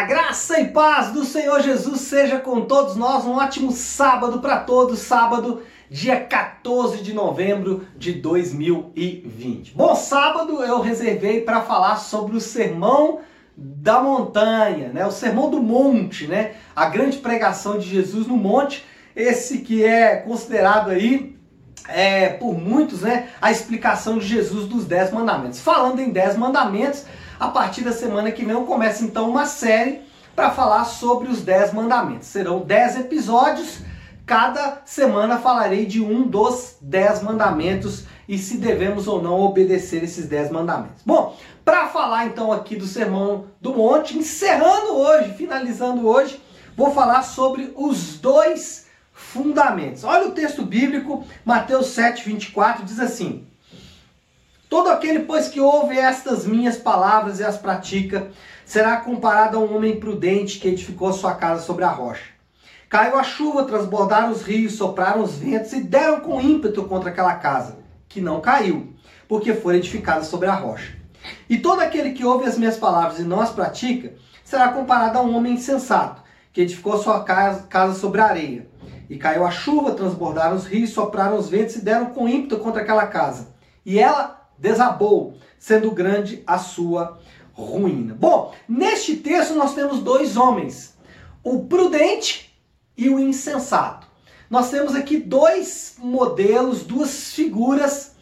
Olá, graça e paz do Senhor Jesus seja com todos nós. Um ótimo sábado para todos, sábado, dia 14 de novembro de 2020. Bom, sábado eu reservei para falar sobre o sermão da montanha, né? O sermão do monte, né? A grande pregação de Jesus no monte, esse que é considerado aí é, por muitos, né, a explicação de Jesus dos Dez Mandamentos. Falando em Dez Mandamentos, a partir da semana que vem eu começo então uma série para falar sobre os 10 mandamentos. Serão 10 episódios, cada semana falarei de um dos 10 mandamentos e se devemos ou não obedecer esses 10 mandamentos. Bom, para falar então aqui do Sermão do Monte, encerrando hoje, finalizando hoje, vou falar sobre os dois fundamentos. Olha o texto bíblico, Mateus 7, 24, diz assim: Todo aquele, pois, que ouve estas minhas palavras e as pratica, será comparado a um homem prudente que edificou sua casa sobre a rocha. Caiu a chuva, transbordaram os rios, sopraram os ventos e deram com ímpeto contra aquela casa, que não caiu, porque foi edificada sobre a rocha. E todo aquele que ouve as minhas palavras e não as pratica, será comparado a um homem insensato, que edificou sua casa, casa sobre a areia. E caiu a chuva, transbordaram os rios, sopraram os ventos e deram com ímpeto contra aquela casa. E ela desabou, sendo grande a sua ruína. Bom, neste texto nós temos dois homens, o prudente e o insensato. Nós temos aqui dois modelos, duas figuras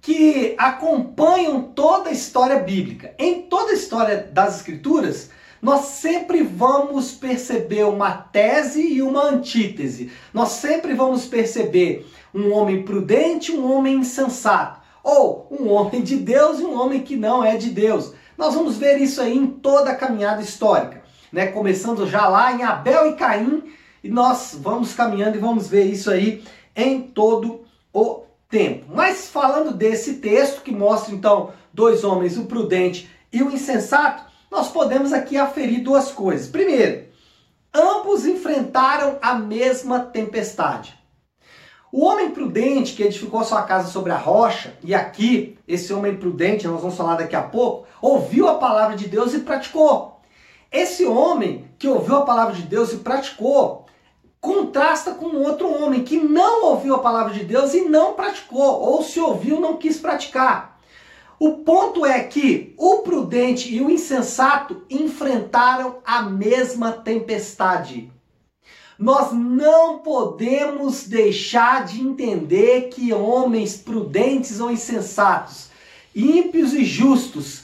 que acompanham toda a história bíblica. Em toda a história das escrituras, nós sempre vamos perceber uma tese e uma antítese. Nós sempre vamos perceber um homem prudente e um homem insensato ou um homem de Deus e um homem que não é de Deus. Nós vamos ver isso aí em toda a caminhada histórica, né? Começando já lá em Abel e Caim, e nós vamos caminhando e vamos ver isso aí em todo o tempo. Mas falando desse texto que mostra então dois homens, o prudente e o insensato, nós podemos aqui aferir duas coisas. Primeiro, ambos enfrentaram a mesma tempestade. O homem prudente que edificou sua casa sobre a rocha, e aqui, esse homem prudente, nós vamos falar daqui a pouco, ouviu a palavra de Deus e praticou. Esse homem que ouviu a palavra de Deus e praticou, contrasta com outro homem que não ouviu a palavra de Deus e não praticou, ou se ouviu, não quis praticar. O ponto é que o prudente e o insensato enfrentaram a mesma tempestade. Nós não podemos deixar de entender que homens prudentes ou insensatos, ímpios e justos,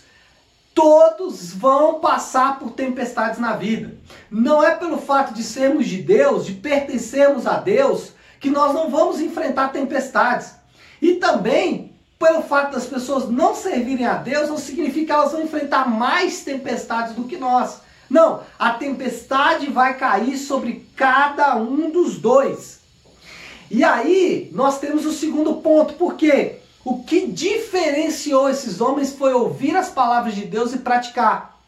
todos vão passar por tempestades na vida. Não é pelo fato de sermos de Deus, de pertencermos a Deus, que nós não vamos enfrentar tempestades. E também, pelo fato das pessoas não servirem a Deus, não significa que elas vão enfrentar mais tempestades do que nós. Não, a tempestade vai cair sobre cada um dos dois. E aí nós temos o segundo ponto, porque o que diferenciou esses homens foi ouvir as palavras de Deus e praticar.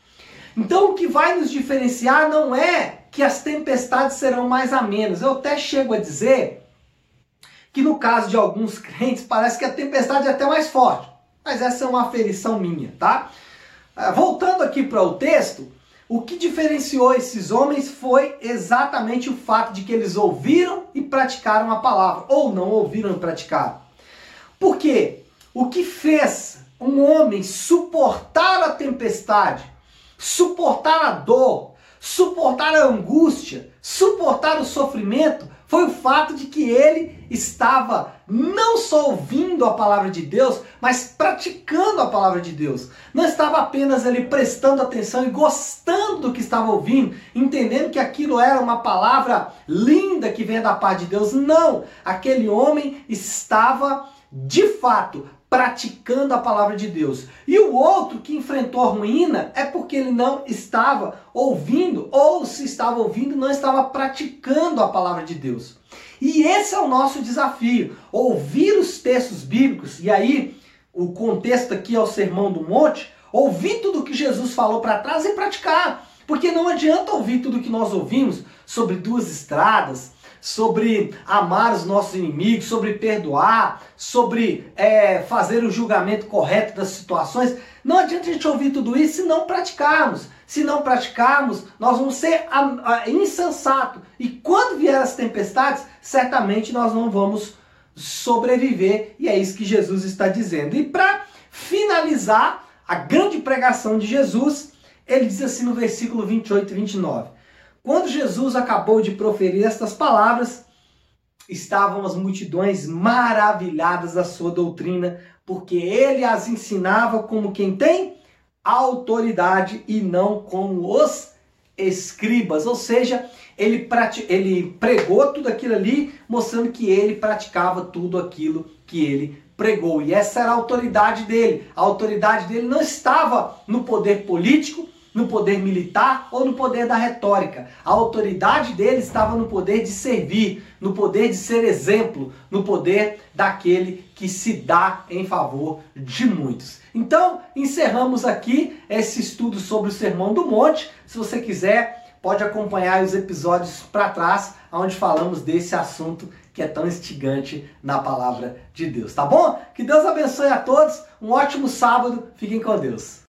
Então o que vai nos diferenciar não é que as tempestades serão mais amenas. Eu até chego a dizer que no caso de alguns crentes parece que a tempestade é até mais forte. Mas essa é uma aferição minha, tá? Ah, voltando aqui para o texto, o que diferenciou esses homens foi exatamente o fato de que eles ouviram e praticaram a palavra, ou não ouviram e praticaram. Porque o que fez um homem suportar a tempestade, suportar a dor, suportar a angústia, suportar o sofrimento, foi o fato de que ele estava não só ouvindo a palavra de Deus, mas praticando a palavra de Deus. Não estava apenas ali prestando atenção e gostando do que estava ouvindo, entendendo que aquilo era uma palavra linda que vem da parte de Deus. Não! Aquele homem estava de fato praticando a palavra de Deus. E o outro que enfrentou a ruína é porque ele não estava ouvindo, ou se estava ouvindo, não estava praticando a palavra de Deus. E esse é o nosso desafio: ouvir os textos bíblicos, e aí o contexto aqui é o Sermão do Monte, ouvir tudo que Jesus falou para trás e praticar. Porque não adianta ouvir tudo que nós ouvimos sobre duas estradas, sobre amar os nossos inimigos, sobre perdoar, sobre é, fazer o julgamento correto das situações. Não adianta a gente ouvir tudo isso se não praticarmos. Se não praticarmos, nós vamos ser insensatos. E quando vier as tempestades, certamente nós não vamos sobreviver. E é isso que Jesus está dizendo. E para finalizar a grande pregação de Jesus, ele diz assim no versículo 28 e 29. Quando Jesus acabou de proferir estas palavras, estavam as multidões maravilhadas da sua doutrina, porque ele as ensinava como quem tem autoridade e não como os escribas, ou seja, ele, ele pregou tudo aquilo ali, mostrando que ele praticava tudo aquilo que ele pregou. E essa era a autoridade dele. A autoridade dele não estava no poder político, no poder militar ou no poder da retórica. A autoridade dele estava no poder de servir, no poder de ser exemplo, no poder daquele que se dá em favor de muitos. Então, encerramos aqui esse estudo sobre o Sermão do Monte. Se você quiser, pode acompanhar os episódios para trás, onde falamos desse assunto que é tão instigante na palavra de Deus, tá bom? Que Deus abençoe a todos, um ótimo sábado, fiquem com Deus.